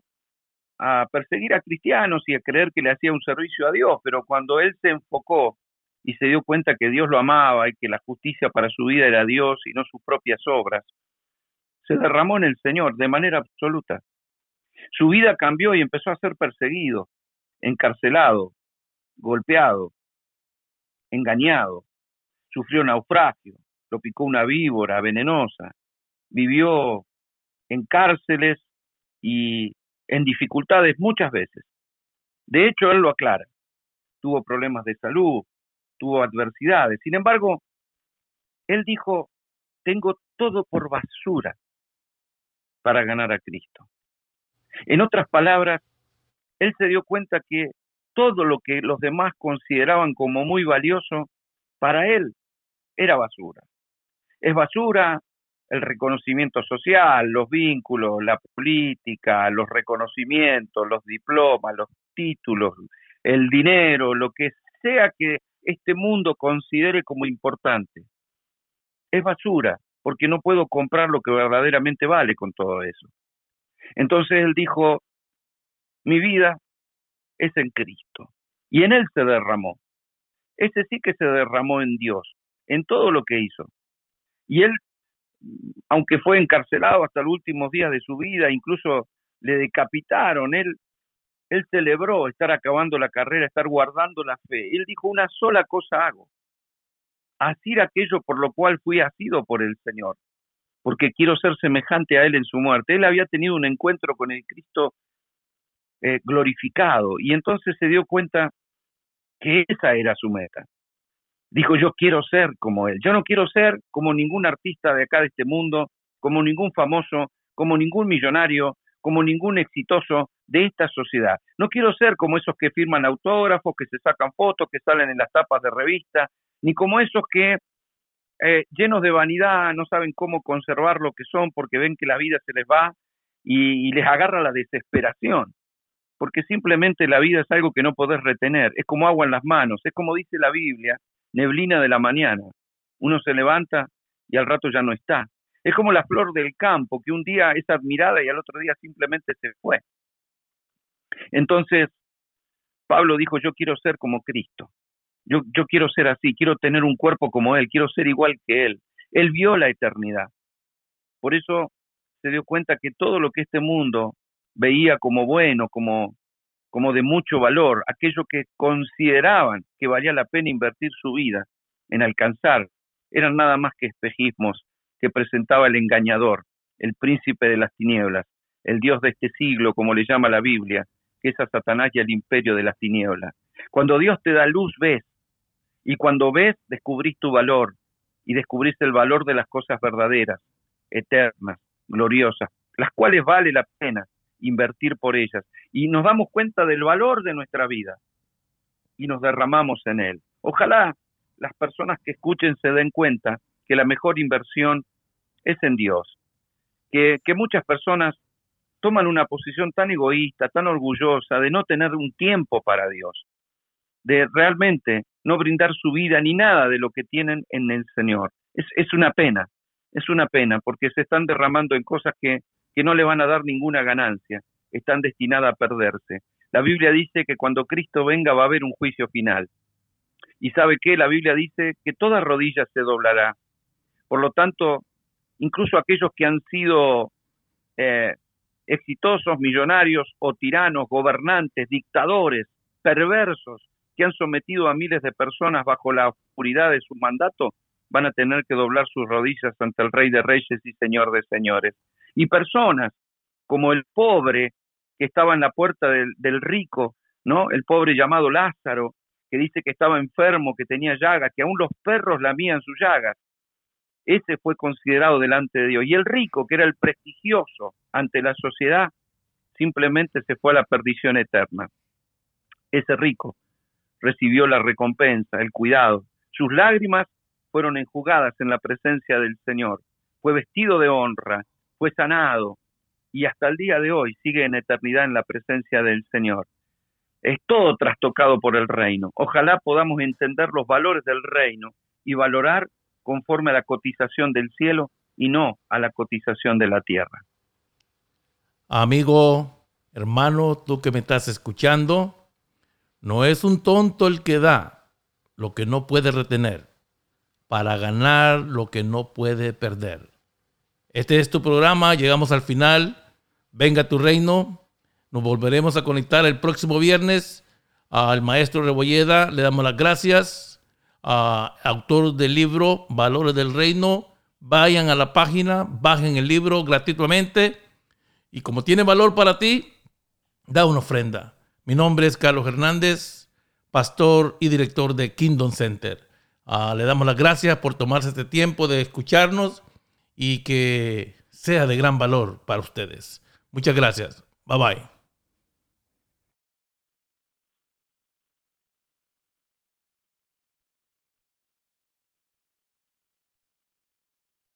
a perseguir a cristianos y a creer que le hacía un servicio a Dios, pero cuando él se enfocó y se dio cuenta que Dios lo amaba y que la justicia para su vida era Dios y no sus propias obras, se derramó en el Señor de manera absoluta. Su vida cambió y empezó a ser perseguido, encarcelado, golpeado, engañado. Sufrió naufragio, lo picó una víbora venenosa, vivió en cárceles y en dificultades muchas veces. De hecho, él lo aclara. Tuvo problemas de salud, tuvo adversidades. Sin embargo, él dijo, tengo todo por basura para ganar a Cristo. En otras palabras, él se dio cuenta que todo lo que los demás consideraban como muy valioso, para él era basura. Es basura el reconocimiento social, los vínculos, la política, los reconocimientos, los diplomas, los títulos, el dinero, lo que sea que este mundo considere como importante. Es basura, porque no puedo comprar lo que verdaderamente vale con todo eso. Entonces él dijo, mi vida es en Cristo. Y en él se derramó. Ese sí que se derramó en Dios, en todo lo que hizo. Y él, aunque fue encarcelado hasta los últimos días de su vida, incluso le decapitaron, él, él celebró estar acabando la carrera, estar guardando la fe. Él dijo, una sola cosa hago, asir aquello por lo cual fui asido por el Señor, porque quiero ser semejante a Él en su muerte. Él había tenido un encuentro con el Cristo eh, glorificado y entonces se dio cuenta que esa era su meta. Dijo, yo quiero ser como Él, yo no quiero ser como ningún artista de acá de este mundo, como ningún famoso, como ningún millonario, como ningún exitoso de esta sociedad. No quiero ser como esos que firman autógrafos, que se sacan fotos, que salen en las tapas de revistas, ni como esos que eh, llenos de vanidad no saben cómo conservar lo que son porque ven que la vida se les va y, les agarra la desesperación. Porque simplemente la vida es algo que no podés retener, es como agua en las manos, es como dice la Biblia, neblina de la mañana. Uno se levanta y al rato ya no está. Es como la flor del campo, que un día es admirada y al otro día simplemente se fue. Entonces, Pablo dijo, yo quiero ser como Cristo. Yo, quiero ser así, quiero tener un cuerpo como Él, quiero ser igual que Él. Él vio la eternidad. Por eso se dio cuenta que todo lo que este mundo veía como bueno, como, como de mucho valor, aquello que consideraban que valía la pena invertir su vida en alcanzar, eran nada más que espejismos que presentaba el engañador, el príncipe de las tinieblas, el Dios de este siglo, como le llama la Biblia, que es a Satanás y el imperio de las tinieblas. Cuando Dios te da luz, ves, y cuando ves, descubrís tu valor y descubrís el valor de las cosas verdaderas, eternas, gloriosas, las cuales vale la pena invertir por ellas. Y nos damos cuenta del valor de nuestra vida y nos derramamos en él. Ojalá las personas que escuchen se den cuenta que la mejor inversión es en Dios. Que, que muchas personas toman una posición tan egoísta, tan orgullosa de no tener un tiempo para Dios, de realmente no brindar su vida ni nada de lo que tienen en el Señor. Es, es una pena, es una pena, porque se están derramando en cosas que, que no le van a dar ninguna ganancia, están destinadas a perderse. La Biblia dice que cuando Cristo venga va a haber un juicio final. Y sabe qué, la Biblia dice que toda rodilla se doblará. Por lo tanto, incluso aquellos que han sido eh, exitosos, millonarios o tiranos, gobernantes, dictadores, perversos, que han sometido a miles de personas bajo la oscuridad de su mandato, van a tener que doblar sus rodillas ante el Rey de Reyes y Señor de Señores. Y personas como el pobre que estaba en la puerta del, rico, ¿no? El pobre llamado Lázaro, que dice que estaba enfermo, que tenía llagas, que aún los perros lamían sus llagas. Ese fue considerado delante de Dios. Y el rico, que era el prestigioso ante la sociedad, simplemente se fue a la perdición eterna. Ese rico recibió la recompensa, el cuidado. Sus lágrimas fueron enjugadas en la presencia del Señor. Fue vestido de honra, fue sanado y hasta el día de hoy sigue en eternidad en la presencia del Señor. Es todo trastocado por el reino. Ojalá podamos entender los valores del reino y valorar conforme a la cotización del cielo y no a la cotización de la tierra. Amigo, hermano, tú que me estás escuchando, no es un tonto el que da lo que no puede retener para ganar lo que no puede perder. Este es tu programa, llegamos al final. Venga tu reino. Nos volveremos a conectar el próximo viernes. Al maestro Rebolleda le damos las gracias. A autor del libro Valores del Reino. Vayan a la página, bajen el libro gratuitamente. Y como tiene valor para ti, da una ofrenda. Mi nombre es Carlos Hernández, pastor y director de Kingdom Center. Ah, le damos las gracias por tomarse este tiempo de escucharnos y que sea de gran valor para ustedes. Muchas gracias. Bye bye.